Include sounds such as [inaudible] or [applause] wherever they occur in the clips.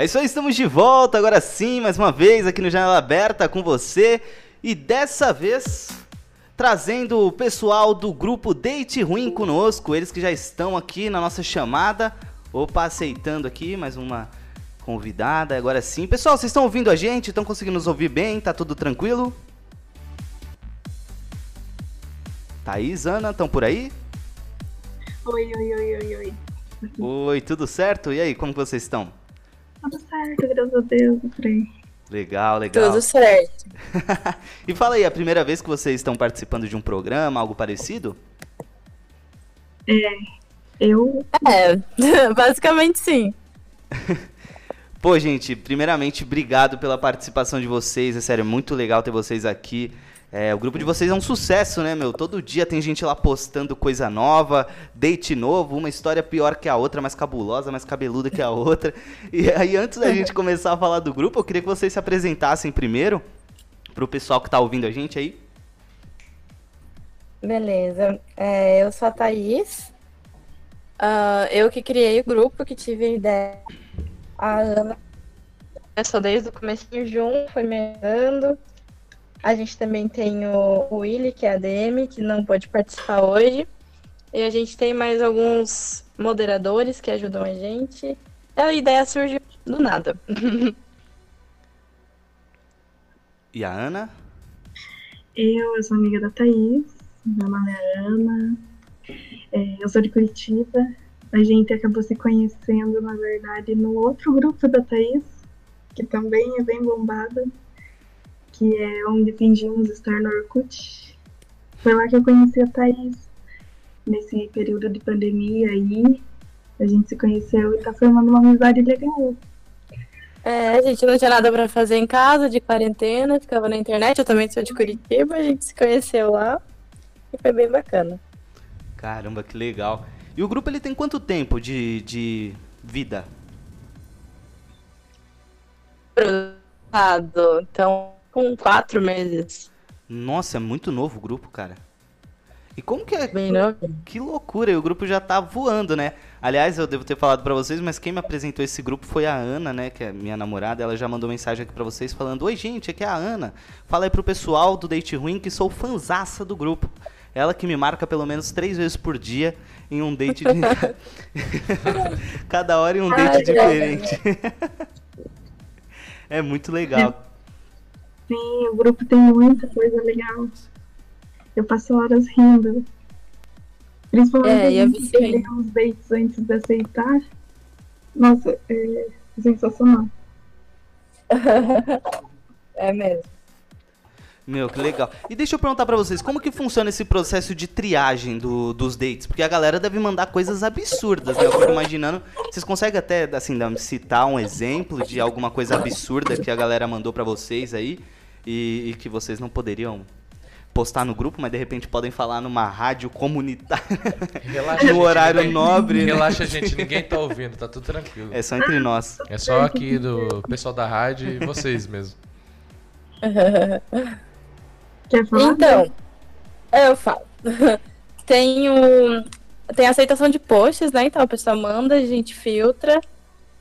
É isso aí, estamos de volta agora sim, mais uma vez aqui no Janela Aberta com você. E dessa vez trazendo o pessoal do grupo Date Ruim conosco, eles que já estão aqui na nossa chamada. Opa, aceitando aqui mais uma convidada, agora sim. Pessoal, vocês estão ouvindo a gente? Estão conseguindo nos ouvir bem? Tá tudo tranquilo? Thaís, Ana, estão por aí? Oi, oi, oi, oi, oi. Oi, tudo certo? E aí, como vocês estão? Tudo certo, graças a Deus, aí. Legal, legal. Tudo certo. [laughs] e fala aí, é a primeira vez que vocês estão participando de um programa, algo parecido? É, eu. É, [laughs] basicamente sim. [laughs] Pô, gente, primeiramente, obrigado pela participação de vocês. É sério, é muito legal ter vocês aqui. É, o grupo de vocês é um sucesso, né, meu? Todo dia tem gente lá postando coisa nova, date novo, uma história pior que a outra, mais cabulosa, mais cabeluda que a outra. [laughs] E aí, antes da gente começar a falar do grupo, eu queria que vocês se apresentassem primeiro, pro pessoal que tá ouvindo a gente aí. Beleza. É, eu sou a Thaís. Uh, eu que criei o grupo, que tive a ideia. A Ana. Sou desde o começo junto, foi me dando. A gente também tem o, Willy, que é ADM, que não pode participar hoje. E a gente tem mais alguns moderadores que ajudam a gente. A ideia surgiu do nada. [laughs] e a Ana? Eu, eu sou amiga da Thaís, meu nome é Ana, é, eu sou de Curitiba. A gente acabou se conhecendo, na verdade, no outro grupo da Thaís, que também é bem bombada, que é onde fingimos estar no Orkut. Foi lá que eu conheci a Thaís. Nesse período de pandemia aí, a gente se conheceu e tá formando uma amizade legal. É, a gente não tinha nada para fazer em casa, de quarentena, ficava na internet, eu também sou de Curitiba, a gente se conheceu lá e foi bem bacana. Caramba, que legal. E o grupo ele tem quanto tempo de, de vida? Então, com quatro meses. Nossa, é muito novo o grupo, cara. E como que é? Bem novo. Que loucura, e o grupo já tá voando, né? Aliás, eu devo ter falado para vocês, mas quem me apresentou esse grupo foi a Ana, né? Que é minha namorada. Ela já mandou mensagem aqui para vocês falando: Oi, gente, aqui é a Ana. Fala aí pro pessoal do Date Ruim que sou fanzaça do grupo. Ela que me marca pelo menos três vezes por dia em um date de... [laughs] [laughs] Cada hora em um date Ai, diferente. [laughs] é muito legal. Sim, o grupo tem muita coisa legal. Eu passo horas rindo. Principalmente é, escolher os dates antes de aceitar. Nossa, é sensacional. [laughs] é mesmo. Meu, que legal. E deixa eu perguntar para vocês, como que funciona esse processo de triagem do, dos dates? Porque a galera deve mandar coisas absurdas, né? Eu fico imaginando. Vocês conseguem até, assim, citar um exemplo de alguma coisa absurda que a galera mandou para vocês aí? E, e que vocês não poderiam postar no grupo, mas de repente podem falar numa rádio comunitária [laughs] Relaxa, no horário ninguém, nobre. Né? Relaxa, gente, ninguém tá ouvindo, tá tudo tranquilo. É só entre nós. É só aqui do pessoal da rádio e vocês mesmo. [laughs] Quer falar? Então, eu falo. [laughs] tem, o, tem aceitação de posts, né? Então a pessoa manda, a gente filtra.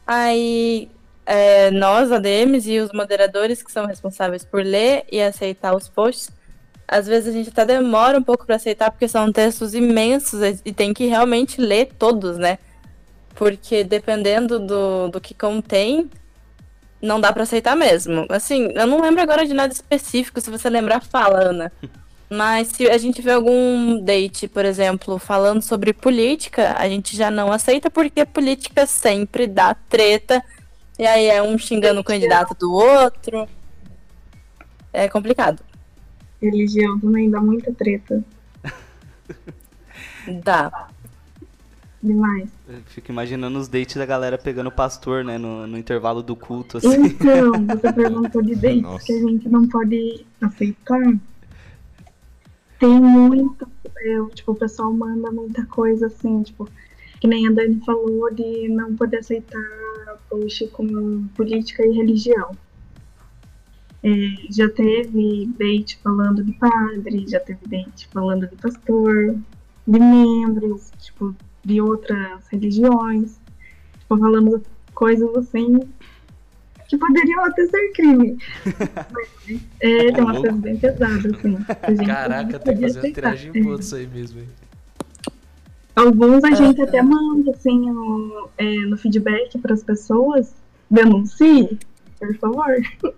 Aí é, nós, ADMs, e os moderadores que são responsáveis por ler e aceitar os posts, às vezes a gente até demora um pouco para aceitar, porque são textos imensos e tem que realmente ler todos, né? Porque dependendo do, do que contém, não dá para aceitar mesmo. Assim, eu não lembro agora de nada específico, se você lembrar, fala, Ana. [laughs] Mas se a gente vê algum date, por exemplo, falando sobre política, a gente já não aceita porque política sempre dá treta e aí é um xingando o candidato do outro. É complicado. Religião também dá muita treta. Dá. Demais. Eu fico imaginando os dates da galera pegando o pastor, né? No, no intervalo do culto, assim. Então, [laughs] você perguntou de dates Nossa. que a gente não pode aceitar. Tem muito. É, tipo, o pessoal manda muita coisa assim, tipo, que nem a Dani falou de não poder aceitar post com política e religião. É, já teve date falando de padre, já teve date falando de pastor, de membros, tipo, de outras religiões, tipo, falando coisas assim que poderiam até ser crime. Mas, [laughs] é, tem umas coisas bem pesadas, assim. Caraca, tem que fazer uma triagem É. boa disso aí mesmo, hein? Alguns a gente até manda, assim, no, é, no feedback para as pessoas. Denuncie, por favor. [laughs]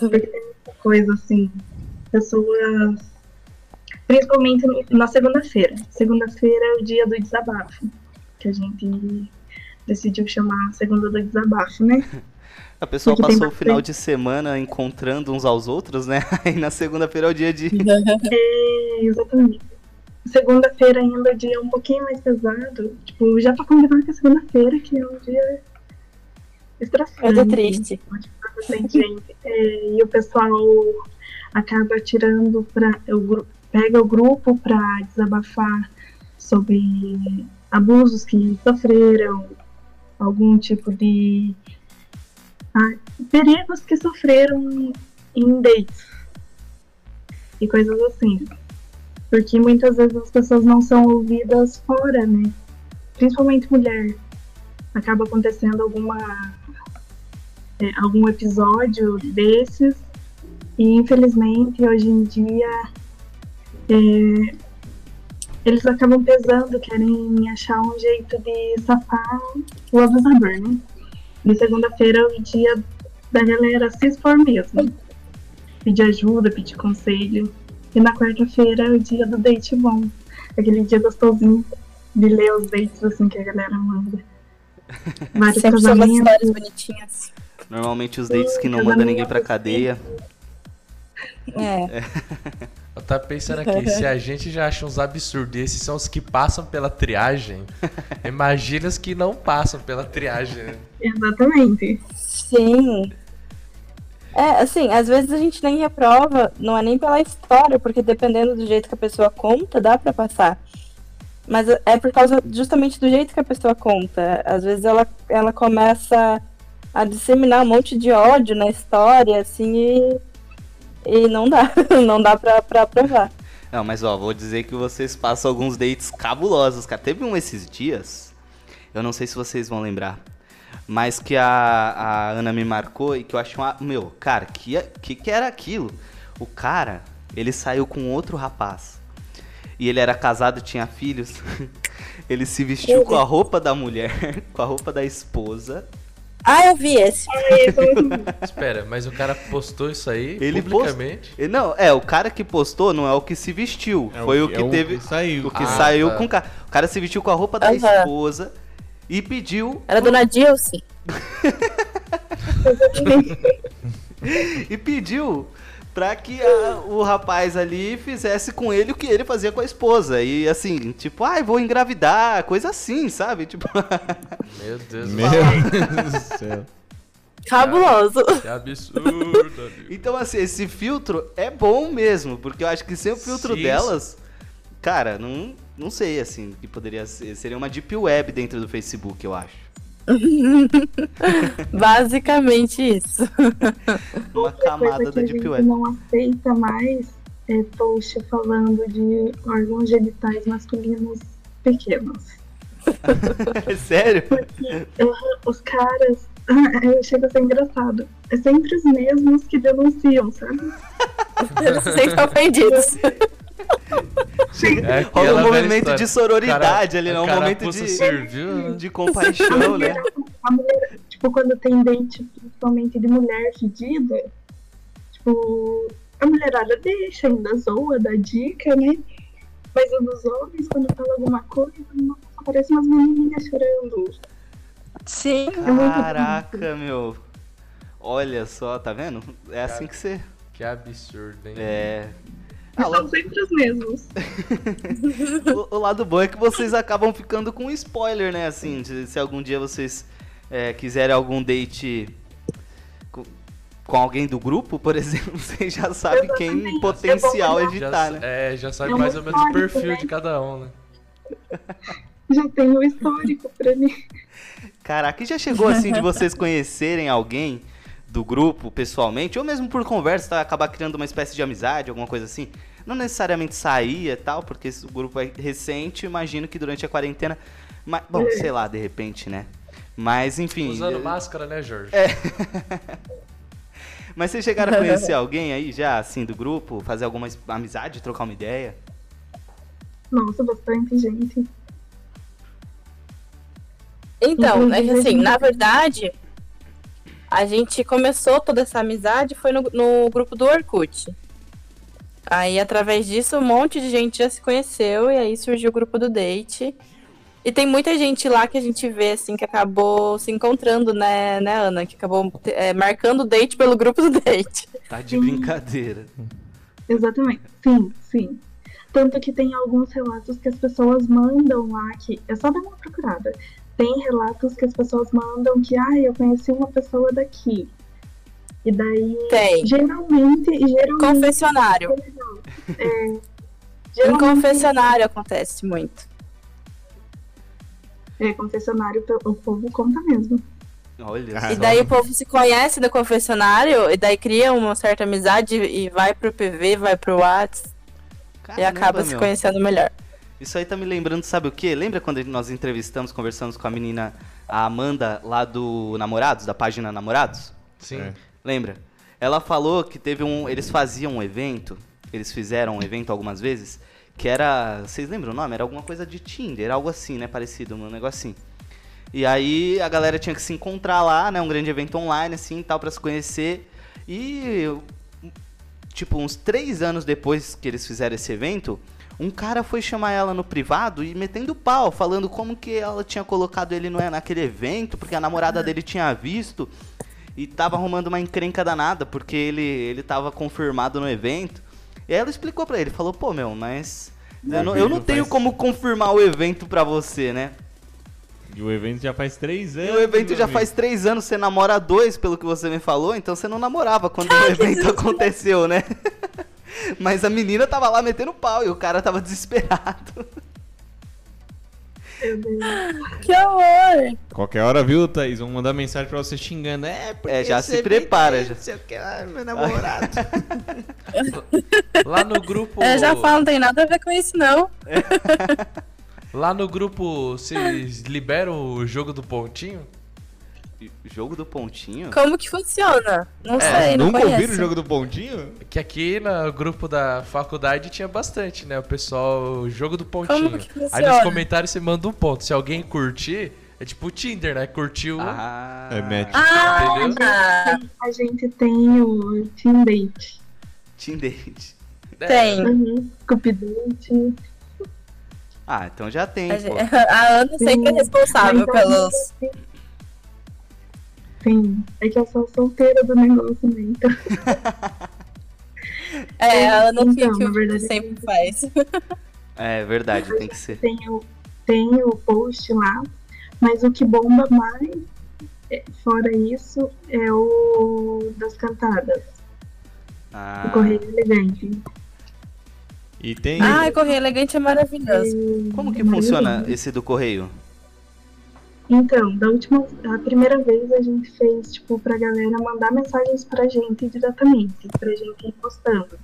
Porque tem muita coisa, assim. Pessoas. Principalmente na segunda-feira. Segunda-feira é o dia do desabafo. Que a gente decidiu chamar segunda do desabafo, né? [laughs] A pessoa Porque passou o final de semana encontrando uns aos outros, né? [laughs] Aí na segunda-feira é o dia de. É, exatamente. Segunda-feira ainda é um dia um pouquinho mais pesado. Tipo, já pra combinar com a segunda-feira, que é um dia estressante. Eu tô triste. gente. É, e o pessoal acaba tirando para o gru- pega o grupo para desabafar sobre abusos que sofreram, algum tipo de ah, perigos que sofreram em dates e coisas assim. Porque muitas vezes as pessoas não são ouvidas fora, né? Principalmente mulher. Acaba acontecendo alguma é, algum episódio desses e infelizmente hoje em dia é, eles acabam pesando, querem achar um jeito de safar o abusador, né? E segunda-feira é o dia da galera se expor mesmo. Pedir ajuda, pedir conselho. E na quarta-feira é o dia do date bom. Aquele dia gostosinho de ler os dates assim que a galera manda. [laughs] Vários Sempre são umas casamentos. histórias bonitinhas. Normalmente os dates que não mandam ninguém pra cadeia. É. [laughs] Eu tava pensando aqui, se a gente já acha uns absurdos, e esses são os que passam pela triagem, [laughs] imagina os que não passam pela triagem. né? Exatamente. Sim. É, assim, às vezes a gente nem reprova, não é nem pela história, porque dependendo do jeito que a pessoa conta, dá pra passar. Mas é por causa justamente do jeito que a pessoa conta. Às vezes ela, ela começa a disseminar um monte de ódio na história, assim, e, e não dá. [laughs] Não dá pra, pra provar. Não, mas ó, vou dizer que vocês passam alguns dates cabulosos, cara. Teve um esses dias, eu não sei se vocês vão lembrar, mas que a, a Ana me marcou e que eu achei uma. Meu, cara, que, que que era aquilo? O cara, ele saiu com outro rapaz. E ele era casado, tinha filhos. [laughs] Ele se vestiu com a roupa da mulher, [laughs] com a roupa da esposa. Ah, eu vi esse. [laughs] Espera, mas o cara postou isso aí Ele publicamente? E Não, é, o cara que postou não é o que se vestiu. É foi o que, é teve. saiu. O que Ah, saiu tá. com o cara. O cara se vestiu com a roupa da Aham. esposa e pediu. Era Dona Dilce. [laughs] E pediu pra que a- o rapaz ali fizesse com ele o que ele fazia com a esposa. E assim, tipo, ai, vou engravidar, coisa assim, sabe? Tipo, [laughs] Meu Deus do Meu Deus do céu. Cabuloso. que absurdo. amigo. então assim, esse filtro é bom mesmo, porque eu acho que sem o filtro Sim, delas, cara, não, não sei assim, que poderia ser, seria uma deep web dentro do Facebook, eu acho. [laughs] Basicamente isso. [laughs] Uma Outra camada coisa que da a deep gente web. não aceita mais é post falando de órgãos genitais masculinos pequenos. [laughs] É sério? Eu- os caras, chega a ser engraçado. É sempre os mesmos que denunciam, sabe? Eles se sentem ofendidos. É Rola um velha movimento de sororidade O ali, né? Um cara momento de, serviu, né? de A compaixão, né? mulher, a mulher, tipo, quando tem date, principalmente de mulher fedida, tipo, a mulherada deixa, ainda zoa, dá dica, né? Mas o dos homens, quando fala alguma coisa, nossa, parece umas menininhas chorando. Sim. É Caraca, meu. Olha só, tá vendo? É assim que você. Que absurdo, hein? É. Ah, são sempre os mesmos. [laughs] o, o lado bom é que vocês acabam ficando com spoiler, né? Assim, se, se algum dia vocês é, quiserem algum date com, com alguém do grupo, por [laughs] exemplo, vocês já sabem quem potencial É bom Já, evitar, né? é, já sabe É um mais ou menos o perfil né? de cada um, né? [laughs] Já tem o histórico pra mim. Caraca, e já chegou assim de vocês conhecerem alguém do grupo pessoalmente, ou mesmo por conversa, tá? acabar criando uma espécie de amizade, alguma coisa assim? Não necessariamente e tal, porque esse- o grupo é recente, imagino que durante a quarentena. Mas, bom, sei lá, de repente, né? Mas, enfim. Usando eu- máscara, né, Jorge? [laughs] Mas vocês chegaram a conhecer [laughs] alguém aí já, assim, do grupo? Fazer alguma amizade, trocar uma ideia? Nossa, bastante gente. Então, é que assim, Inclusive, na verdade, a gente começou toda essa amizade foi no, no grupo do Orkut. Aí, através disso, um monte de gente já se conheceu e aí surgiu o grupo do Date. E tem muita gente lá que a gente vê, assim, que acabou se encontrando, né, né Ana? Que acabou é, marcando o date pelo grupo do Date. Tá de brincadeira. Exatamente. Sim, sim. Tanto que tem alguns relatos que as pessoas mandam lá que. É só dar uma procurada. Tem relatos que as pessoas mandam que, ah, eu conheci uma pessoa daqui. E daí, Tem. geralmente, geralmente, Confessionário. [laughs] Em geralmente confessionário acontece muito. é confessionário, o povo conta mesmo. Olha. E daí o povo se conhece no confessionário, e daí cria uma certa amizade e vai pro PV, vai pro Whats e acaba se meu. conhecendo melhor. Isso aí tá me lembrando, sabe o quê? Lembra quando nós entrevistamos, conversamos com a menina, a Amanda, lá do Namorados, da página Namorados? Sim. É. Lembra? Ela falou que teve um. Eles faziam um evento, eles fizeram um evento algumas vezes, que era. Vocês lembram o nome? Era alguma coisa de Tinder, algo assim, né? Parecido, um negocinho. E aí a galera tinha que se encontrar lá, né? Um grande evento online, assim, tal, pra se conhecer. E. Tipo, uns três anos depois que eles fizeram esse evento, um cara foi chamar ela no privado e metendo pau, falando como que ela tinha colocado ele no, naquele evento, porque a namorada dele tinha visto e tava arrumando uma encrenca danada, porque ele, ele tava confirmado no evento. E aí ela explicou pra ele, falou, pô, meu, mas. Eu não, eu não evento tenho faz- como confirmar o evento pra você, né? E o evento já faz três E anos. o evento já amigo. faz três anos, você namora dois, pelo que você me falou, então você não namorava quando o evento aconteceu, né? [laughs] Mas a menina tava lá metendo pau e o cara tava desesperado. [laughs] Que horror! Qualquer hora, viu, Thaís? Vão mandar mensagem pra você xingando. É, porque É, já se prepara, já. não sei o que lá, meu namorado. [laughs] Lá no grupo. Eu já falo, não tem nada a ver com isso, não. Lá no grupo, vocês liberam o jogo do pontinho? Jogo do pontinho? Como que funciona? Não É, sei, não Nunca conheço. ouviram o jogo do pontinho? Que aqui no grupo da faculdade tinha bastante, né? O pessoal, o jogo do pontinho. Como que Aí nos funciona? comentários você manda um ponto. Se alguém curtir, é tipo o Tinder, né? Curtiu. Ah, É match. Ah, A gente tem o Team Date. Team Date. É, tem. Uhum. Cupidate. Ah, então já tem, A, gente- [laughs] a Ana sempre é responsável Então, pelos. Sim, é que eu sou solteira do negócio, né? Então, [laughs] É, a Ana Então, que, na verdade, sempre faz. É verdade, tem que ser. tem o, tem o post lá, mas o que bomba mais, é, fora isso, é o das cantadas. Ah, O Correio Elegante. E tem. Ai, Correio Elegante é maravilhoso. E- como que é funciona esse do correio? Então, da última, a primeira vez a gente fez, tipo, pra galera mandar mensagens pra gente diretamente, pra gente ir postando.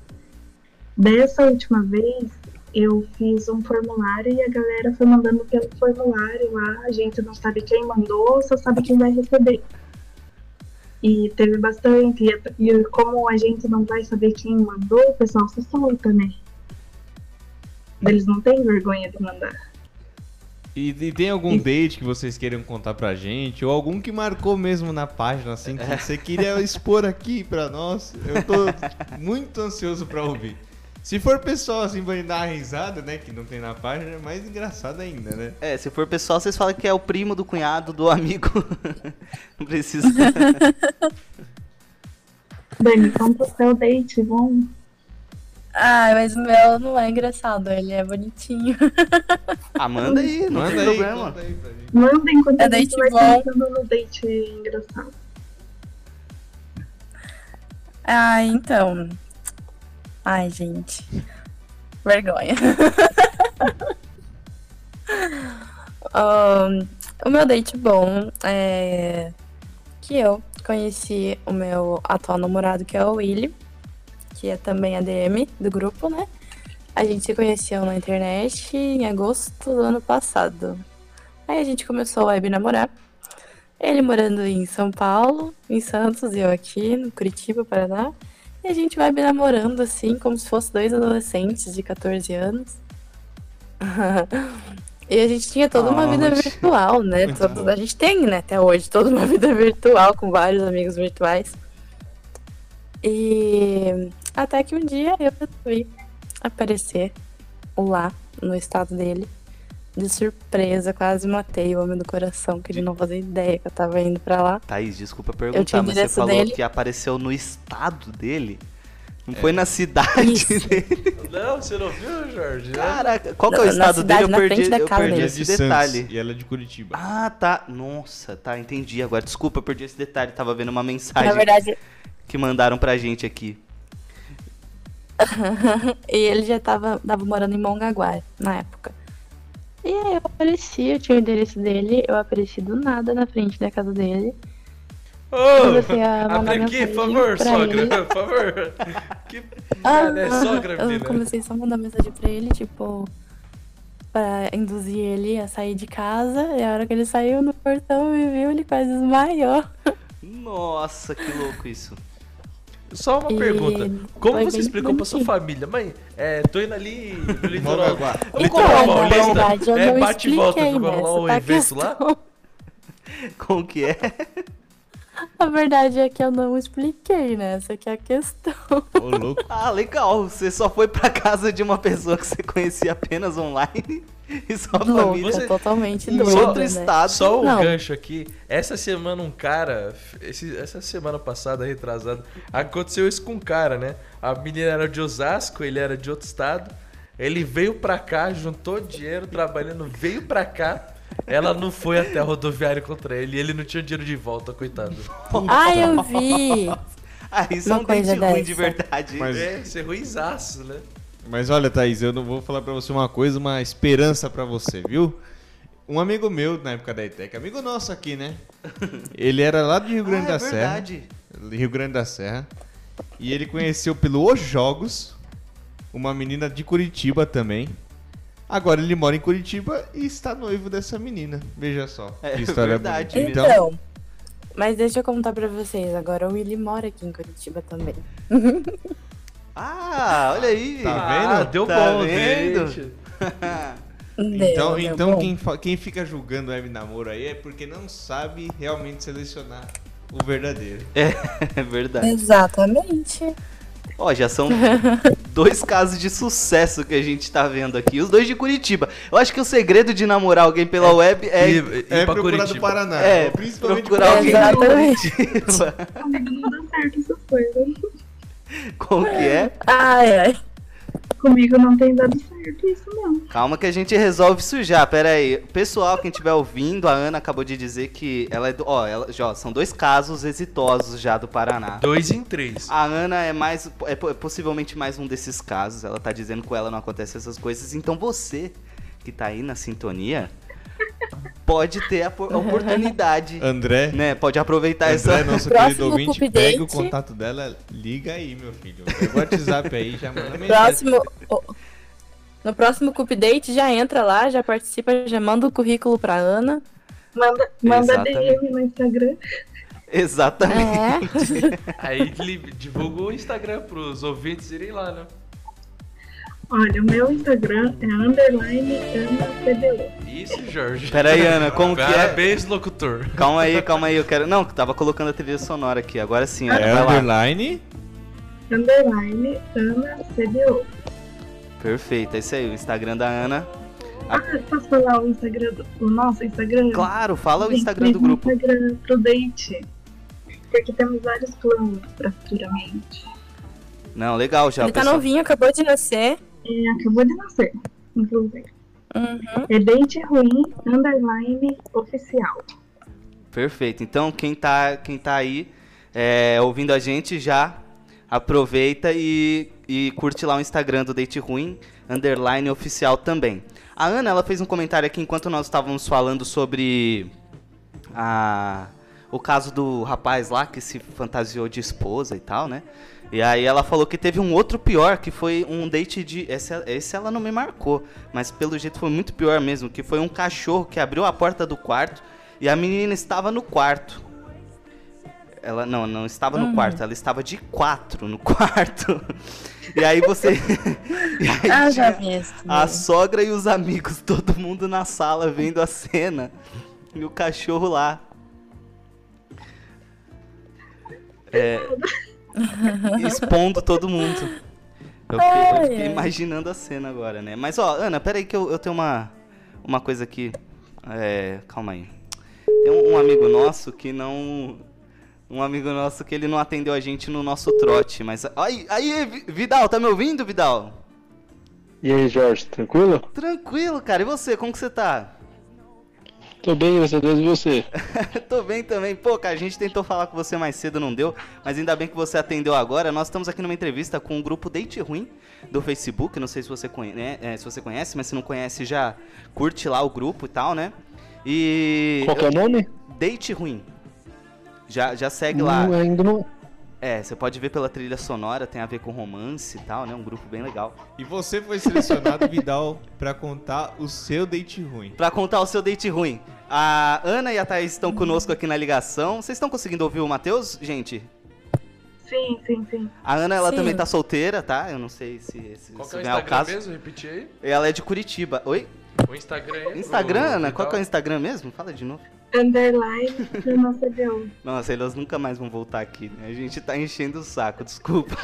Dessa última vez, eu fiz um formulário e a galera foi mandando pelo formulário lá, a gente não sabe quem mandou, só sabe quem vai receber. E teve bastante, e, e como a gente não vai saber quem mandou, o pessoal se solta, né? Eles não têm vergonha de mandar. E, e tem algum date que vocês queiram contar pra gente? Ou algum que marcou mesmo na página, assim, que você queria [laughs] expor aqui pra nós? Eu tô muito ansioso pra ouvir. Se for pessoal assim pra dar uma risada, né? Que não tem na página, é mais engraçado ainda, né? É, se for pessoal, vocês falam que é o primo do cunhado do amigo. [laughs] Não precisa. [laughs] Dani, conta o seu date, bom? Ai, mas o meu não é engraçado, ele é bonitinho. [laughs] Ah, manda aí, não Manda tem aí, problema. conta aí pra gente. Manda enquanto É a gente date vai bom. pensando no date engraçado. Ah, então. Ai, gente. Vergonha. [laughs] Ahn, o meu date bom é que eu conheci o meu atual namorado, que é o Willy, que é também ADM do grupo, né? A gente se conheceu na internet em agosto do ano passado. Aí a gente começou a web namorar. Ele morando em São Paulo, em Santos, e eu aqui, no Curitiba, Paraná. E a gente vai me namorando assim, como se fosse dois adolescentes de 14 anos. [laughs] e a gente tinha toda uma vida virtual, né? Bom. a gente tem, né, até hoje, toda uma [laughs] vida virtual com vários amigos virtuais. E até que um dia eu resolvi aparecer lá no estado dele. De surpresa, quase matei o homem do coração, que ele não fazia ideia que eu tava indo pra lá. Thaís, desculpa tinha perguntar, mas você falou dele. que apareceu no estado dele? Não É. foi na cidade Isso. [laughs] dele? Não, você não viu, Jorge? Caraca, qual que é o estado dele? cidade, Eu na perdi, eu perdi dele. de esse detalhe. Santos e ela é de Curitiba. Ah, tá. Nossa, tá, entendi agora. Desculpa, eu perdi esse detalhe. Tava vendo uma mensagem Na verdade, que mandaram pra gente aqui. E ele já tava, tava morando em Mongaguá na época. E aí eu apareci, eu tinha o endereço dele, eu apareci do nada na frente da casa dele. Mandar [laughs] abre aqui, por favor, sogra, ele. por favor. [laughs] Que Ah, é sogra, eu menina. comecei só a mandar mensagem pra ele, tipo, pra induzir ele a sair de casa. E a hora que ele saiu no portão e viu, ele quase desmaiou. [laughs] Nossa, que louco isso. Só uma E pergunta. Como foi você explicou pra sua família? Mãe, é, tô indo ali no litoral. Litoral Então, na Paulista. verdade, eu é, não bate e volta, né? rolar um tá a evento lá? [laughs] Como que é? [laughs] A verdade é que eu não expliquei, né? Essa que é a questão. Ô, louco. Ah, legal. Você só foi pra casa de uma pessoa que você conhecia apenas online e sua Louca, família você- totalmente em doida, outro né? estado. Só um Não. gancho aqui. Essa semana um cara, esse- essa semana passada, retrasada, aconteceu isso com um cara, né? A menina era de Osasco, ele era de outro estado. Ele veio pra cá, juntou dinheiro, trabalhando, veio pra cá. Ela não foi até a rodoviária contra ele e ele não tinha dinheiro de volta, coitado. [laughs] Ah, eu vi! [laughs] Ah, isso é um dente coisa ruim de dessa. verdade. Mas- É, ser ruimzaço, né? Mas olha, Thaís, eu não vou falar pra você uma coisa, uma esperança pra você, viu? Um amigo meu, na época da ETEC, amigo nosso aqui, né? [laughs] Ele era lá de Rio Grande ah, é da Serra. verdade. Rio Grande da Serra. E ele conheceu pelo Os Jogos uma menina de Curitiba também. Agora ele mora em Curitiba e está noivo dessa menina. Veja só. É que história verdade bonita. Então, mas deixa eu contar pra vocês. Agora o Willy mora aqui em Curitiba também. [laughs] Ah, olha aí. Tá Ah, vendo? deu Tá bom, vendo? gente. [laughs] então, Deu, então deu quem, quem fica julgando web namoro aí é porque não sabe realmente selecionar o verdadeiro. É bom. [laughs] verdade. Exatamente. Ó, já são dois casos de sucesso que a gente tá vendo aqui. Os dois de Curitiba. Eu acho que o segredo de namorar alguém pela web é, E, e É pra procurar do Curitiba. Paraná. é principalmente procurar alguém de Exatamente. Curitiba. [laughs] Comigo não dá certo essas coisas. [laughs] Como que é? Ai, ai. Comigo não tem dado certo isso, não. Calma que a gente resolve isso já. Pera aí. Pessoal, quem estiver ouvindo, a Ana acabou de dizer que ela é do. Ó, ela, já, ó, são dois casos exitosos já do Paraná. Dois em três. A Ana é mais. É po- possivelmente mais um desses casos. Ela tá dizendo que com ela não acontece essas coisas. Então você, que tá aí na sintonia, pode ter a po- a oportunidade. [laughs] André, né? Pode aproveitar André, essa. nosso [laughs] Próximo querido ouvinte, Cup pega o contato dela, liga aí, meu filho. Pega o WhatsApp aí, já manda mensagem. Próximo. No próximo Cup Date já entra lá, já participa, já manda o currículo pra Ana. Manda, manda. DM no Instagram. Exatamente. É. [laughs] Aí divulga o Instagram pros ouvintes irem lá, né? Olha, o meu Instagram é underline. Isso, Jorge. Pera aí, Ana, como que é? Parabéns, locutor. Calma aí, calma aí. Eu quero. Não, tava colocando a trilha sonora aqui. Agora sim, Ana. É vai lá. underline. Underline AnaCDU. Perfeito, é isso aí. O Instagram da Ana. Ah, posso falar o Instagram do o nosso Instagram? Claro, fala o Gente, Instagram do grupo. Instagram pro date. Porque temos vários planos pra futuramente. Não, legal já. Ele tá pessoal. novinho, acabou de nascer. É, acabou de nascer, inclusive. Uhum. É date ruim, underline oficial. Perfeito. Então, quem tá, quem tá aí é, ouvindo a gente já aproveita e, e curte lá o Instagram do Date Ruim, underline oficial também. A Ana, ela fez um comentário aqui enquanto nós estávamos falando sobre a, o caso do rapaz lá que se fantasiou de esposa e tal, né? E aí ela falou que teve um outro pior, que foi um date de. Esse, esse ela não me marcou, mas pelo jeito foi muito pior mesmo, que foi um cachorro que abriu a porta do quarto E a menina estava no quarto. Ela não, não estava no Uhum. quarto, ela estava de quatro no [laughs] quarto. E aí você. [laughs] e aí Ah, já vi isso. a sogra e os amigos, todo mundo na sala vendo a cena. E o cachorro lá. É, [laughs] expondo todo mundo. Eu fiquei, eu fiquei imaginando a cena agora, né? Mas ó, Ana, peraí que eu, eu tenho uma, uma coisa aqui. É, calma aí. Tem um, um amigo nosso que não. Um amigo nosso que ele não atendeu a gente no nosso trote, mas. Aí, aí, Vi- Vidal, tá me ouvindo, Vidal? E aí, Jorge, tranquilo? Tranquilo, cara. E você, como que você tá? Tô bem, graças a Deus, e você? [laughs] Tô bem também. Pô, cara, a gente tentou falar com você mais cedo, não deu. Mas ainda bem que você atendeu agora. Nós estamos aqui numa entrevista com o grupo Date Ruim do Facebook. Não sei se você, conhe né, é, se você conhece, mas se não conhece, já curte lá o grupo e tal, né? E. Qual que é o nome? Date Ruim. Já, já segue lá. Não, ainda não. É, você pode ver pela trilha sonora, tem a ver com romance e tal, né? Um grupo bem legal. E você foi selecionado, [laughs] Vidal, pra contar o seu date ruim. Pra contar o seu date ruim. A Ana e a Thaís estão conosco aqui na ligação. Vocês estão conseguindo ouvir o Matheus, gente? Sim, sim, sim. A Ana, ela Sim. também tá solteira, tá? Eu não sei se, se, Qual se que é o Instagram caso. mesmo? Repetir aí. Ela é de Curitiba. Oi? O Instagram aí. Instagram, Ana? Qual que é o. Instagram mesmo? Fala de novo. Underline do nosso Deus. Nossa, elas nunca mais vão voltar aqui, né? A gente tá enchendo o saco, desculpa.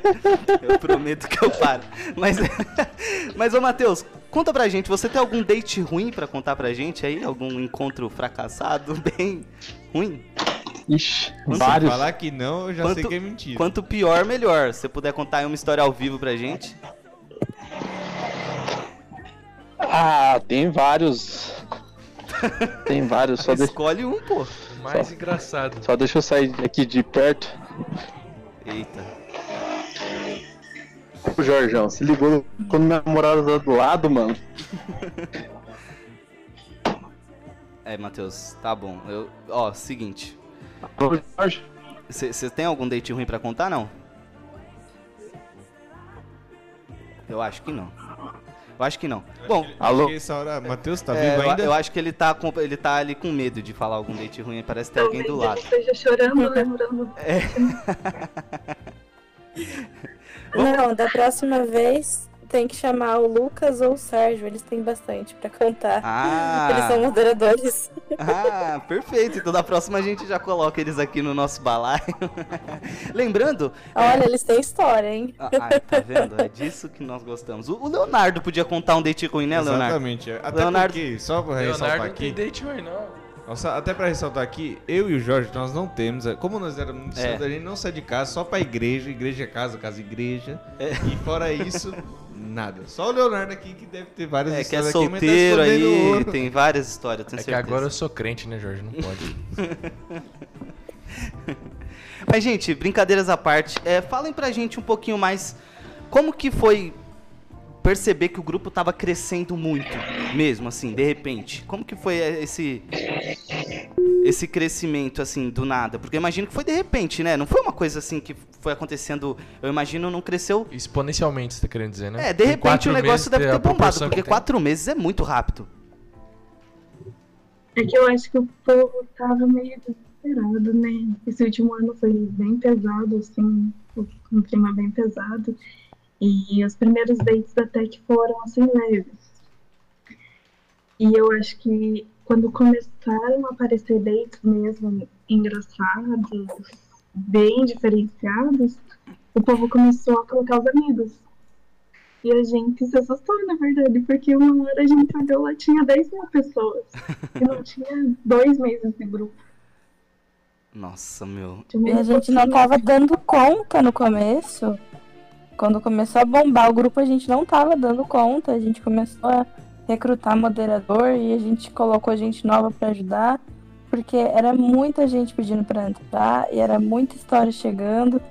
[laughs] eu prometo que eu paro. Mas, [laughs] mas ô Matheus, conta pra gente, você tem algum date ruim pra contar pra gente aí? Algum encontro fracassado, [laughs] bem ruim? Ixi, Quanto Se vários. falar que não, eu já Quanto- sei que é mentira. Quanto pior, melhor. Se você puder contar aí uma história ao vivo pra gente. Ah, tem vários. Tem vários, só. [laughs] Escolhe um, pô. Mais engraçado. só deixa eu sair aqui de perto. Eita. O Jorjão, se ligou quando minha namorada tá do lado, mano. [laughs] É, Matheus, tá bom. Eu, ó, seguinte. Ô, Jorge, Você tem algum date ruim pra contar, não? Eu acho que não. Eu acho que não. Bom, Alô? Que essa hora, Matheus, tá é, vivo eu, ainda? eu acho que ele tá, com, ele tá ali com medo de falar algum date ruim. Parece ter alguém do lado. ele esteja chorando, lembrando. [laughs] Não, da próxima vez tem que chamar o Lucas ou o Sérgio, eles têm bastante pra contar. Eles são Ah, moderadores. ah, perfeito. Então da próxima a gente já coloca eles aqui no nosso balaio. [laughs] Lembrando, Olha, eles têm história, hein? Ah, tá vendo? É disso que nós gostamos. O Leonardo podia contar um date ruim, né, Leonardo? Exatamente. Até Leonardo- porque, só pra ressaltar Leonardo não tem aqui, date ruim, não. Nossa, até pra ressaltar aqui, eu e o Jorge, nós não temos, como nós éramos muito É. cedo, a gente não sai de casa, só pra igreja, igreja é casa, casa é igreja, É. e fora isso, nada. Só o Leonardo aqui que deve ter várias É, que é histórias aqui, mas tá solteiro escondendo aí, ouro. tem várias histórias, tenho É que certeza. agora eu sou crente, né, Jorge? Não pode. [laughs] Mas, gente, brincadeiras à parte, é, falem pra gente um pouquinho mais como que foi perceber que o grupo tava crescendo muito, mesmo, assim, de repente. Como que foi é, esse esse crescimento, assim, do nada? Porque eu imagino que foi de repente, né? Não foi uma coisa assim que foi acontecendo, eu imagino, não cresceu... Exponencialmente, você tá querendo dizer, né? É, de Em repente o negócio deve ter bombado, porque quatro meses é muito rápido. É que eu acho que o povo tava meio desesperado, né? Esse último ano foi bem pesado, assim, um clima bem pesado. E os primeiros dates até que foram, assim, leves. E eu acho que quando começaram a aparecer dates mesmo engraçados, bem diferenciados, o povo começou a colocar os amigos. E a gente se assustou, na verdade, porque uma hora a gente olhou lá, tinha 10 mil pessoas. E não tinha dois meses de grupo. Nossa, meu. E a gente não tava dando conta no começo. Quando começou a bombar o grupo, a gente não tava dando conta. A gente começou a recrutar moderador e a gente colocou gente nova pra ajudar. Porque era muita gente pedindo pra entrar e era muita história chegando.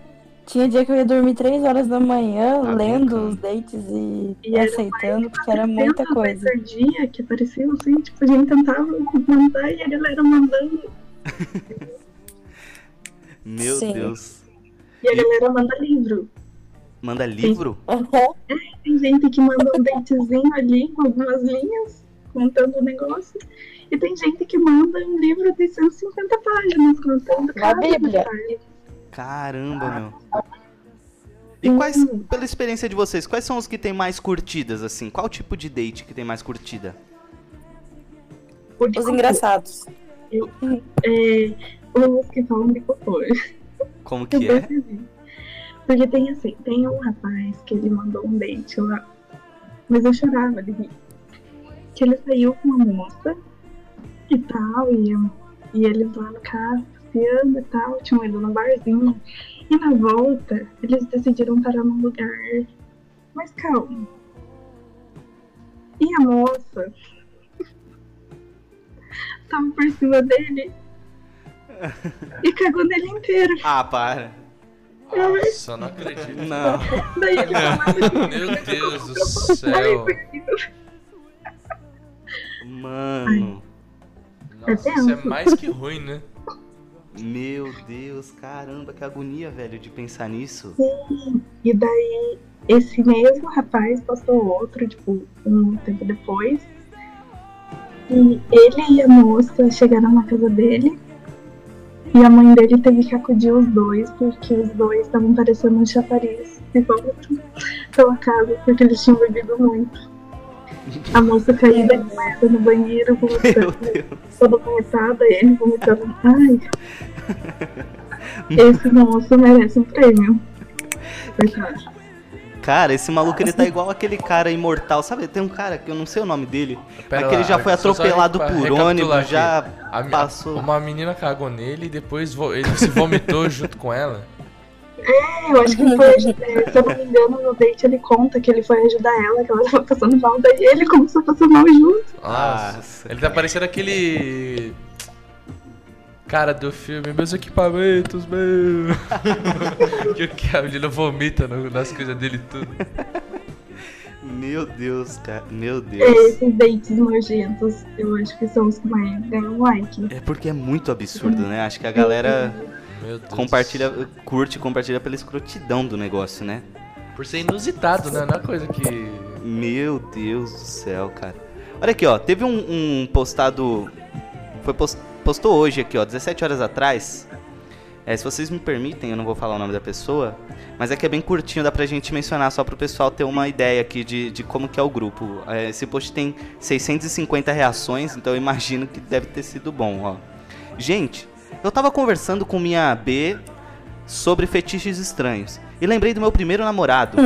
Tinha dia que eu ia dormir três horas da manhã Tá lendo os dates e, E aceitando, porque era muita 400 coisa. por dia que apareciam assim, tipo, a gente tentava mandar e a galera mandando. [laughs] Meu Sim. Deus. E a galera manda livro. Manda livro? Uhum. Tem gente que manda um datezinho ali com algumas linhas, contando o negócio. E tem gente que manda um livro de 150 páginas contando cada bíblia. detalhe. Caramba, meu. E quais, pela experiência de vocês, quais são os que tem mais curtidas, assim? Qual tipo de date que tem mais curtida? Os engraçados. É, os que falam de cocô. Como Eu que é? percebi. Porque tem assim, tem um rapaz que ele mandou um date lá, mas eu chorava de rir. Que ele saiu com uma moça e tal, e, e eles lá no carro, passeando e tal, tinham ido num barzinho. E na volta, eles decidiram parar num lugar mais calmo. E a moça [laughs] tava por cima dele [laughs] e cagou nele inteiro. Ah, para. Nossa, eu não acredito. Não. Daí ele falava assim, Meu Deus do céu. Mano. Nossa, isso é mais que ruim, né? Meu Deus, caramba, que agonia, velho, de pensar nisso. E daí, esse mesmo rapaz postou outro, tipo, um tempo depois. E ele e a moça chegaram na casa dele. E a mãe dele teve que acudir os dois, porque os dois estavam parecendo um chafariz de volta pela casa, porque eles tinham bebido muito. A moça caída de merda no banheiro, vomitando, toda vomitada, ele vomitando. Ai. [laughs] Esse moço merece um prêmio. Coitado. Cara, esse maluco ele tá igual aquele cara imortal. Sabe, tem um cara que eu não sei o nome dele. Pera mas que ele já foi atropelado por ônibus, aqui. já A passou. Uma menina cagou nele e depois vo- ele se vomitou [laughs] junto com ela. É, eu acho que foi, é, se eu não me engano, no date ele conta que ele foi ajudar ela, que ela tava passando mal, daí ele começou a passar mal junto. Nossa. Nossa, Ele tá parecendo aquele. Cara do filme, meus equipamentos, meu. que, que a menina vomita no- nas coisas dele tudo. Meu Deus, cara. Meu É, Deus. esses dates nojentos, eu acho que são os que mais ganham like. É porque é muito absurdo, né? Acho que a galera compartilha, curte, compartilha pela escrotidão do negócio, né? Por ser inusitado, né? Não é coisa que. Meu Deus do céu, cara. Olha aqui, ó. Teve um, um postado. Foi post- postou hoje aqui, ó, 17 horas atrás. É, se vocês me permitem, eu não vou falar o nome da pessoa. Mas é que é bem curtinho, dá pra gente mencionar só pro pessoal ter uma ideia aqui de, de como que é o grupo. É, esse post tem 650 reações, então eu imagino que deve ter sido bom, ó. Gente, eu tava conversando com minha B sobre fetiches estranhos. E lembrei do meu primeiro namorado.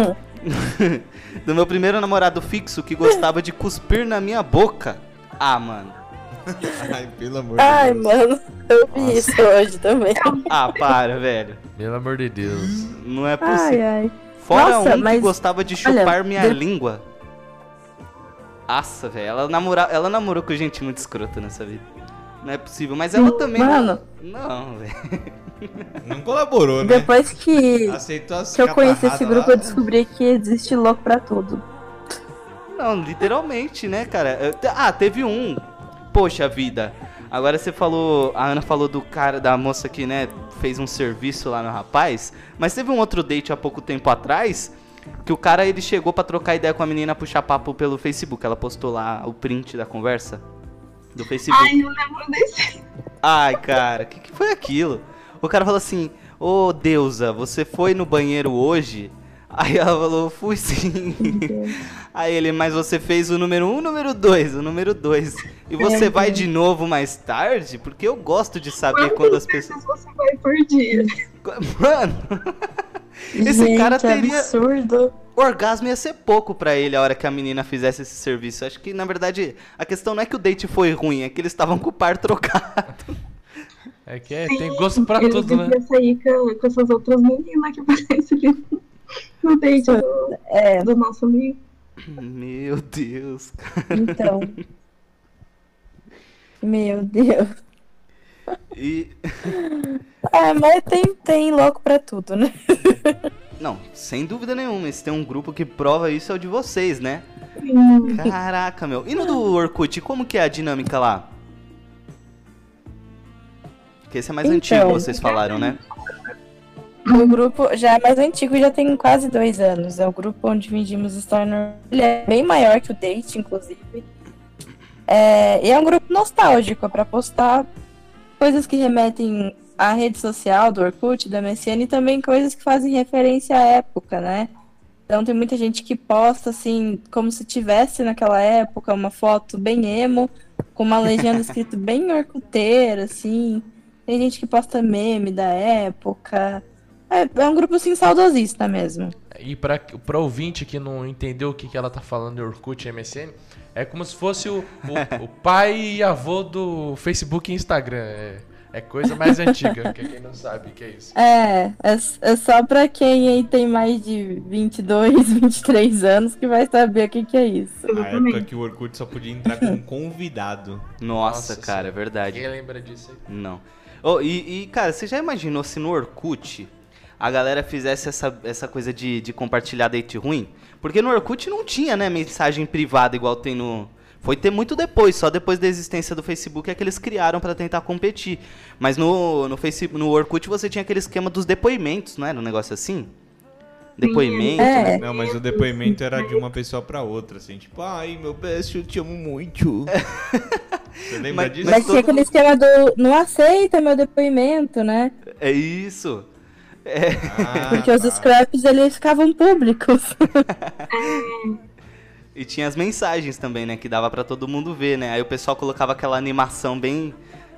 [laughs] do meu primeiro namorado fixo que gostava de cuspir na minha boca. Ah, mano. [laughs] Ai, pelo amor de Ai, Deus. mano, eu vi isso hoje também. [laughs] Ah, para, velho. Pelo amor de Deus. Não é Ai, possível. ai. Fora Nossa, um que mas- gostava de chupar olha, minha de- língua. Nossa, velho. Ela, namora... ela namorou com gente muito escrota nessa vida. Não é possível. Mas ela também. Mano, Não, velho. Não colaborou, né? depois que, que eu conheci esse grupo, lá. eu descobri que existe louco pra tudo. Não, literalmente, né, cara? Ah, teve um. Poxa vida. Agora você falou. A Ana falou do cara, da moça que, né, fez um serviço lá no rapaz. Mas teve um outro date há pouco tempo atrás. Que o cara ele chegou pra trocar ideia com a menina puxar papo pelo Facebook. Ela postou lá o print da conversa do Facebook. Ai, eu lembro desse. Ai, cara, o que, que foi aquilo? O cara falou assim: Ô deusa, você foi no banheiro hoje? Aí ela falou: Fui sim. Aí ele, mas você fez o número 1, um, número 2, o número 2. E você vai de novo mais tarde? Porque eu gosto de saber quando as Quantas pessoas. você vai por dia? Mano, [laughs] esse Gente, cara teria. absurdo. Orgasmo ia ser pouco pra ele a hora que a menina fizesse esse serviço. Acho que, na verdade, a questão não é que o date foi ruim, é que eles estavam com o par trocado. É que é, tem gosto pra Ele tudo, né? devia sair com, com essas outras meninas que [laughs] aparecem ali no date do, É, do nosso amigo. Meu Deus, cara. então. [laughs] Meu Deus. E. [laughs] É, mas tem, tem louco pra tudo, né? [laughs] Não, sem dúvida nenhuma. Se tem um grupo que prova isso é o de vocês, né? Hum, Caraca, meu. E no do Orkut, como que é a dinâmica lá? Que esse é mais Então. antigo, vocês falaram, né? O grupo já é mais antigo, já tem quase dois anos. É o grupo onde vendimos Story Ele é bem maior que o Date, inclusive. É, e é um grupo nostálgico, é pra postar coisas que remetem à rede social do Orkut, do MSN e também coisas que fazem referência à época, né? Então tem muita gente que posta assim, como se tivesse naquela época uma foto bem emo, com uma legenda [laughs] escrito bem orcuteira, assim. Tem gente que posta meme da época. É, é um grupo assim saudosista mesmo. E pra, pra ouvinte que não entendeu o que, que ela tá falando de Orkut e MSN, é como se fosse o, o, [laughs] o pai e avô do Facebook e Instagram. É, é coisa mais antiga, que quem não sabe o que é isso. É, é, é só pra quem aí tem mais de 22, 23 [laughs] anos que vai saber o que, que é isso. A época que o Orkut só podia entrar com um [laughs] convidado. Nossa, Nossa cara, é verdade. Quem lembra disso aí? Não. Oh, e, e, cara, você já imaginou se no Orkut a galera fizesse essa, essa coisa de, de compartilhar date ruim? Porque no Orkut não tinha, né, mensagem privada igual tem no. Foi ter muito depois, só depois da existência do Facebook é que eles criaram pra tentar competir. Mas no, no, Facebook, no Orkut você tinha aquele esquema dos depoimentos, não era um negócio assim? Depoimento, É. né? Não, mas o depoimento era de uma pessoa pra outra, assim, tipo, ai, meu best, eu te amo muito. [laughs] Você lembra Mas- disso? Mas tinha aquele esquema do não aceita meu depoimento, né? É isso. É, Ah, Porque os tá. scraps eles ficavam públicos. [laughs] E tinha as mensagens também, né? Que dava pra todo mundo ver, né? Aí o pessoal colocava aquela animação bem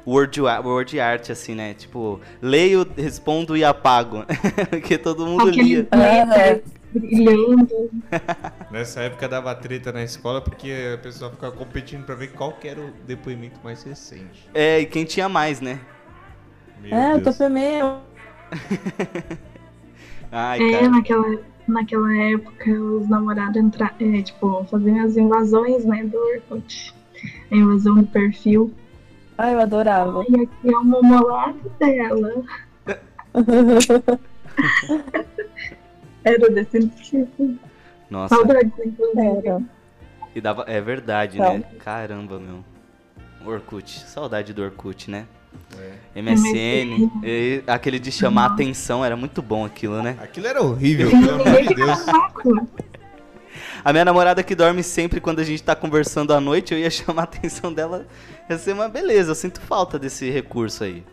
word, word art, assim, né? Tipo, leio, respondo e apago. [laughs] Porque todo mundo Aquele lia. glitter brilhando. [laughs] Nessa época dava treta na escola porque a pessoa ficava competindo pra ver qual que era o depoimento mais recente. É, e quem tinha mais, né? Meu é, eu tô Deus. [laughs] Ai, É, cara. naquela, naquela época os namorados entra, é, tipo, faziam as invasões, né, do Orkut. A invasão do perfil. Ai, eu adorava. E aqui é o namorado dela. [laughs] Era desse tipo. Nossa, Saudades, inclusive. Era. e dava... é verdade, Então. né? Caramba, meu. Orkut, saudade do Orkut, né? É. MSN, e aquele de chamar atenção, era muito bom aquilo, né? Aquilo era horrível, pelo amor de Deus. A minha namorada que dorme sempre quando a gente tá conversando à noite, eu ia chamar a atenção dela. Ia ser uma beleza, eu sinto falta desse recurso aí.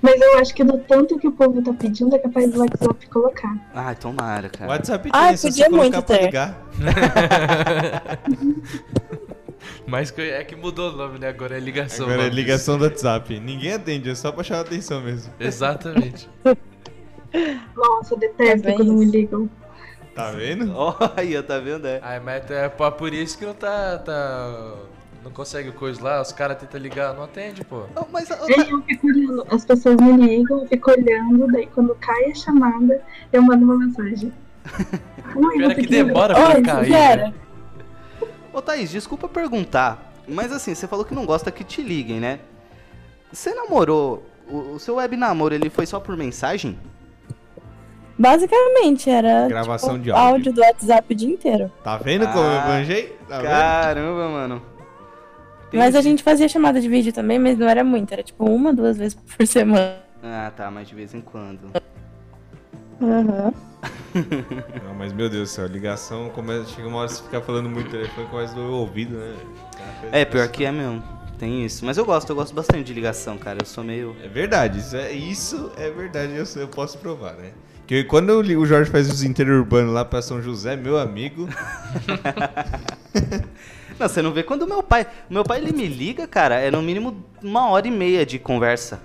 Mas eu acho que do tanto que o povo tá pedindo, é capaz do WhatsApp colocar. Ai, tomara, O cara. WhatsApp tem, Ai, só podia você colocar muito pra ter. [laughs] Mas é que mudou o nome, né? Agora é ligação. Agora é nome ligação do WhatsApp. Ninguém atende, é só pra chamar atenção mesmo. Exatamente. [laughs] Nossa, eu detesto É quando me isso. ligam. Tá vendo? Olha, tá vendo? É. Ai, mas é por isso que não tá. tá não consegue coisa lá, os caras tentam ligar, não atende, pô. Oh, mas, oh, Aí eu fico olhando, as pessoas me ligam, eu fico olhando, daí quando cai a chamada, eu mando uma mensagem. [laughs] Ui, Pera que demora pra Oi, cair. Vera. né? Ô Thaís, desculpa perguntar, mas assim, você falou que não gosta que te liguem, né? Você namorou, o, o seu web namoro, ele foi só por mensagem? Basicamente, era Gravação tipo, de áudio. áudio do WhatsApp o dia inteiro. Tá vendo como eu Ah, manjei? Tá vendo? Caramba, mano. Mas a gente fazia chamada de vídeo também, mas não era muito. Era tipo uma, duas vezes por semana. Ah, tá, mas de vez em quando. Aham. Não, mas meu Deus do céu, ligação começa. Chega uma hora você ficar falando muito telefone, começa a doer o ouvido, né? É, pior que é mesmo. Tem isso. Mas eu gosto, eu gosto bastante de ligação, cara. Eu sou meio. É verdade, isso é, isso é verdade, eu, eu posso provar, né? Que quando eu o Jorge faz os interurbanos lá pra São José, meu amigo. [laughs] Não, você não vê quando o meu pai. O meu pai ele me liga, cara, é no mínimo uma hora e meia de conversa.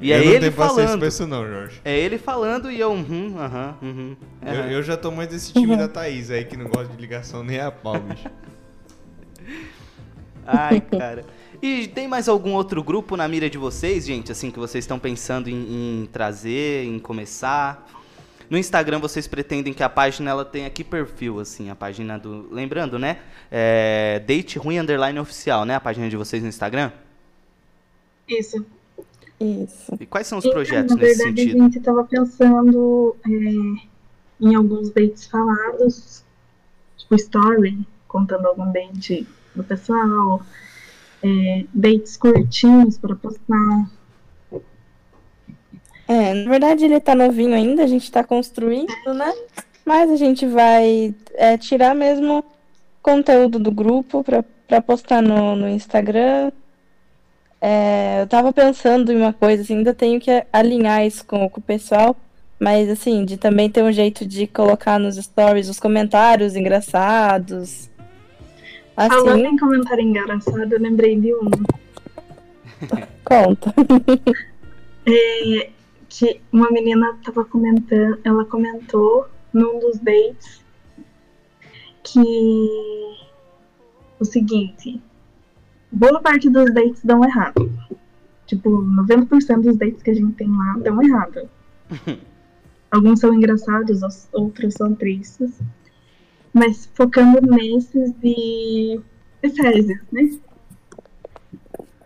E eu é não ele tenho paciência falando. pra isso, não, Jorge. É ele falando e eu, uhum, aham, uhum. Eu, aham. eu já tô mais desse time da Thaís aí, que não gosta de ligação nem a pau, bicho. [laughs] Ai, cara. E tem mais algum outro grupo na mira de vocês, gente, assim, que vocês estão pensando em, em trazer, em começar? No Instagram vocês pretendem que a página ela tenha que perfil, assim, a página do. Lembrando, né? É, Date Ruim Underline Oficial, né? A página de vocês no Instagram. Isso. Isso. E quais são os Então, projetos na nesse verdade, sentido? a gente tava pensando é, em alguns dates falados, tipo story, contando algum date do pessoal, é, dates curtinhos para postar. É, na verdade ele tá novinho ainda, a gente tá construindo, né? Mas a gente vai é, tirar mesmo conteúdo do grupo pra postar no, no Instagram. É, eu tava pensando em uma coisa, assim, ainda tenho que alinhar isso com, com o pessoal. Mas, assim, de também ter um jeito de colocar nos stories os comentários engraçados. Falando Assim, em comentário engraçado, eu lembrei de um. [laughs] conta. [laughs] É, que uma menina tava comentando, ela comentou num dos dates que o seguinte, boa parte dos dates dão errado. Tipo, 90% dos dates que a gente tem lá dão errado. [laughs] Alguns são engraçados, os- outros são tristes. Mas focando nesses de, de né?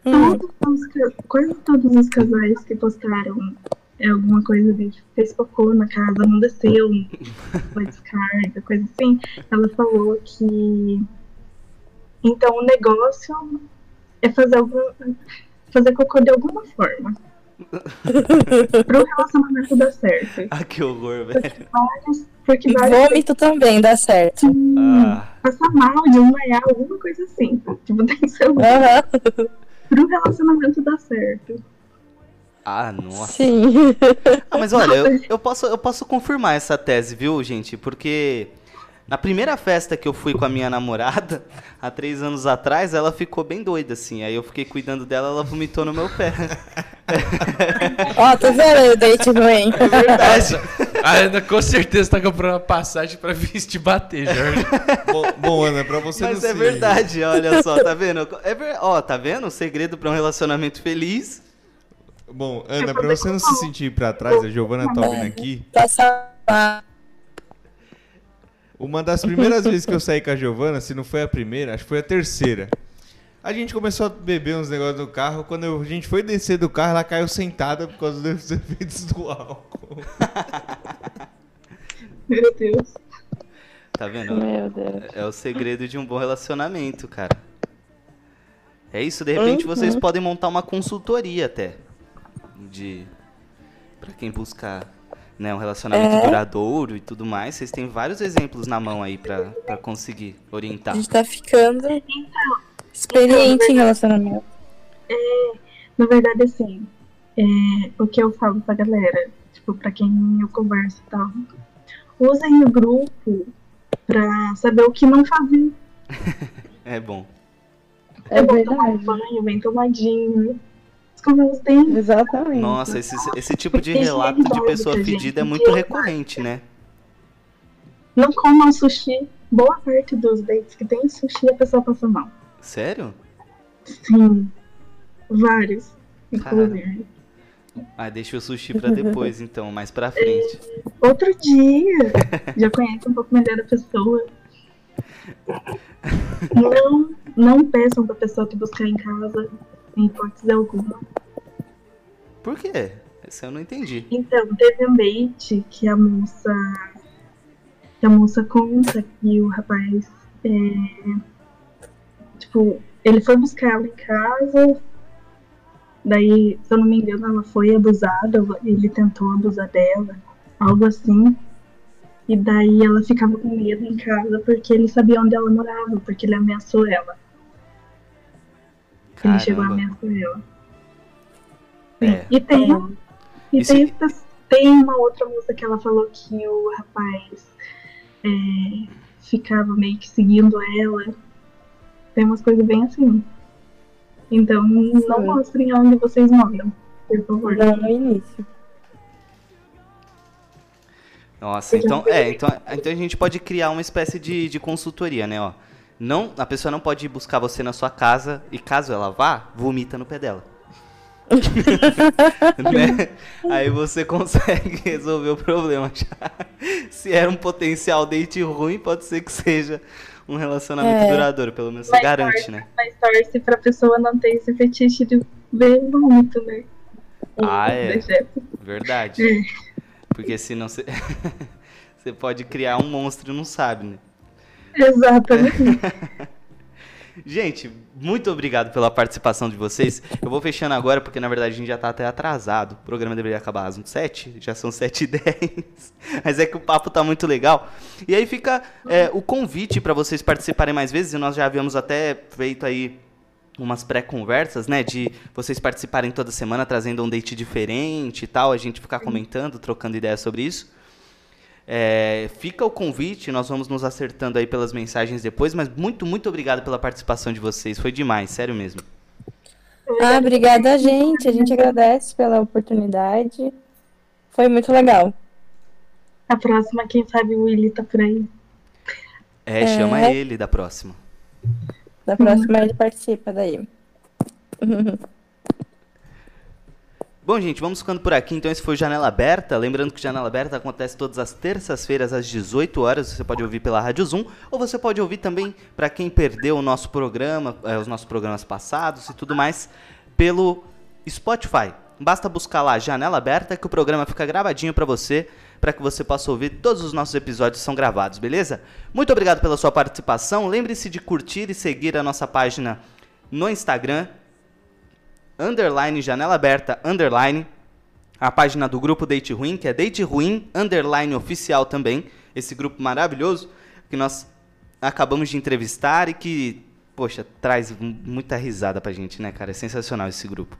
Hum, Todos os, quase todos os casais que postaram é, alguma coisa de fez cocô na casa, não desceu, [laughs] foi descarga, coisa assim, ela falou que então o negócio é fazer algum fazer cocô de alguma forma. [laughs] Pro relacionamento dar certo. Ah, que horror, velho. Vários, porque vários vômito também dá certo. Ah, passar mal, desmaiar, alguma coisa assim. Tipo, tem que ser um- pro relacionamento dar certo. ah, nossa. sim. Ah, mas olha, eu, eu posso, eu posso confirmar essa tese, viu, gente? Porque na primeira festa que eu fui com a minha namorada, [laughs] há três anos atrás, ela ficou bem doida, assim. Aí eu fiquei cuidando dela, ela vomitou no meu pé. [laughs] Ó, tá vendo o date ruim? Verdade. A Ana com certeza tá comprando uma passagem pra vir te bater, Jorge. Bom, bom, Ana, pra você Mas não é se- verdade, olha só, tá vendo? É ver... Ó, tá vendo? O segredo pra um relacionamento feliz. Bom, Ana, pra você não se sentir pra trás, a Giovana tá ouvindo aqui. Passar. Uma das primeiras vezes que eu saí com a Giovana, se não foi a primeira, acho que foi a terceira. A gente começou a beber uns negócios no carro. Quando eu- a gente foi descer do carro, ela caiu sentada por causa dos [laughs] efeitos do álcool. Meu Deus. Tá vendo? Meu Deus. É o segredo de um bom relacionamento, cara. É isso, de repente vocês podem montar uma consultoria até. De. Pra quem busca né, um relacionamento É. duradouro e tudo mais. Vocês têm vários exemplos na mão aí pra, pra conseguir A orientar. gente tá ficando experiente em relacionamento. Na verdade, assim, é, o que eu falo pra galera, tipo, pra quem eu converso e tal, usem o grupo pra saber o que não fazer. [laughs] É bom. É bom tomar verdade. banho, bem tomadinho, escovar os dentes. Exatamente. Nossa, esse, esse tipo de relato de pessoa fedida é muito recorrente, né? Não comam sushi. Boa parte dos dates que tem sushi a pessoa passa mal. Sério? Sim. Vários, inclusive. Ah, deixa o sushi pra depois, então, mais pra frente. Outro dia, [laughs] já conhece um pouco melhor a pessoa. [laughs] Não, não peçam pra pessoa te buscar em casa, em hipótese alguma. Por quê? Esse eu não entendi. Então, teve um date que a moça. Que a moça conta que o rapaz. é, tipo, ele foi buscar ela em casa. Daí, se eu não me engano, ela foi abusada, ele tentou abusar dela, algo assim. E daí ela ficava com medo em casa porque ele sabia onde ela morava, porque ele ameaçou ela. Ele chegou a Caramba. ameaçar ela. É. E tem, É. e Esse- tem, tem uma outra moça que ela falou que o rapaz é, ficava meio que seguindo ela. Tem umas coisas bem assim. Então, não Sim. mostrem onde vocês moram, por favor. Não, no início. Nossa, então, é, então, então a gente pode criar uma espécie de, de consultoria, né, ó. Não, a pessoa não pode ir buscar você na sua casa e caso ela vá, vomita no pé dela. [laughs] né? [laughs] Aí você consegue resolver o problema já. Se era um potencial date ruim, pode ser que seja um relacionamento É. duradouro, pelo menos você Mas garante, torce, né? Mas torce pra pessoa não ter esse fetiche de ver vômito, né? Ah, é. Dejeto. Verdade. É. Porque senão você [laughs] você pode criar um monstro e não sabe, né? Exatamente. Gente, muito obrigado pela participação de vocês. Eu vou fechando agora, porque na verdade a gente já tá até atrasado. O programa deveria acabar às 7, já são 7 e 10. [laughs] Mas é que o papo tá muito legal. E aí fica é, o convite para vocês participarem mais vezes, e nós já havíamos até feito aí umas pré-conversas, né? De vocês participarem toda semana, trazendo um date diferente e tal, a gente ficar comentando, trocando ideias sobre isso. É, fica o convite, nós vamos nos acertando aí pelas mensagens depois, mas muito, muito obrigado pela participação de vocês. Foi demais, sério mesmo. Ah, obrigada a gente. A gente agradece pela oportunidade. Foi muito legal. A próxima, quem sabe o Willy tá por aí. É, chama É. ele da próxima. Da próxima ele participa daí. [laughs] Bom, gente, vamos ficando por aqui. Então, esse foi Janela Aberta. Lembrando que Janela Aberta acontece todas as terças-feiras, às 18 horas. Você pode ouvir pela Rádio Zoom, ou você pode ouvir também, para quem perdeu o nosso programa, eh, os nossos programas passados e tudo mais, pelo Spotify. Basta buscar lá Janela Aberta que o programa fica gravadinho para você, para que você possa ouvir. Todos os nossos episódios são gravados, beleza? Muito obrigado pela sua participação. Lembre-se de curtir e seguir a nossa página no Instagram, underline janela aberta, underline, a página do grupo Date Ruim, que é Date Ruim, underline oficial também, esse grupo maravilhoso que nós acabamos de entrevistar e que, poxa, traz muita risada pra gente, né, cara? É sensacional esse grupo.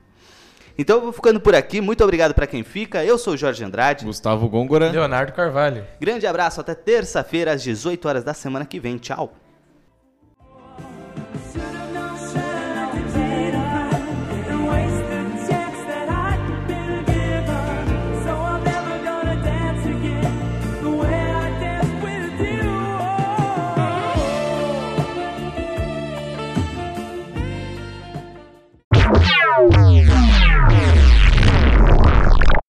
Então eu vou ficando por aqui, muito obrigado pra quem fica. Eu sou o Jorge Andrade. Gustavo Gôngora. Leonardo Carvalho. Grande abraço, até terça-feira às 18 horas da semana que vem. Tchau.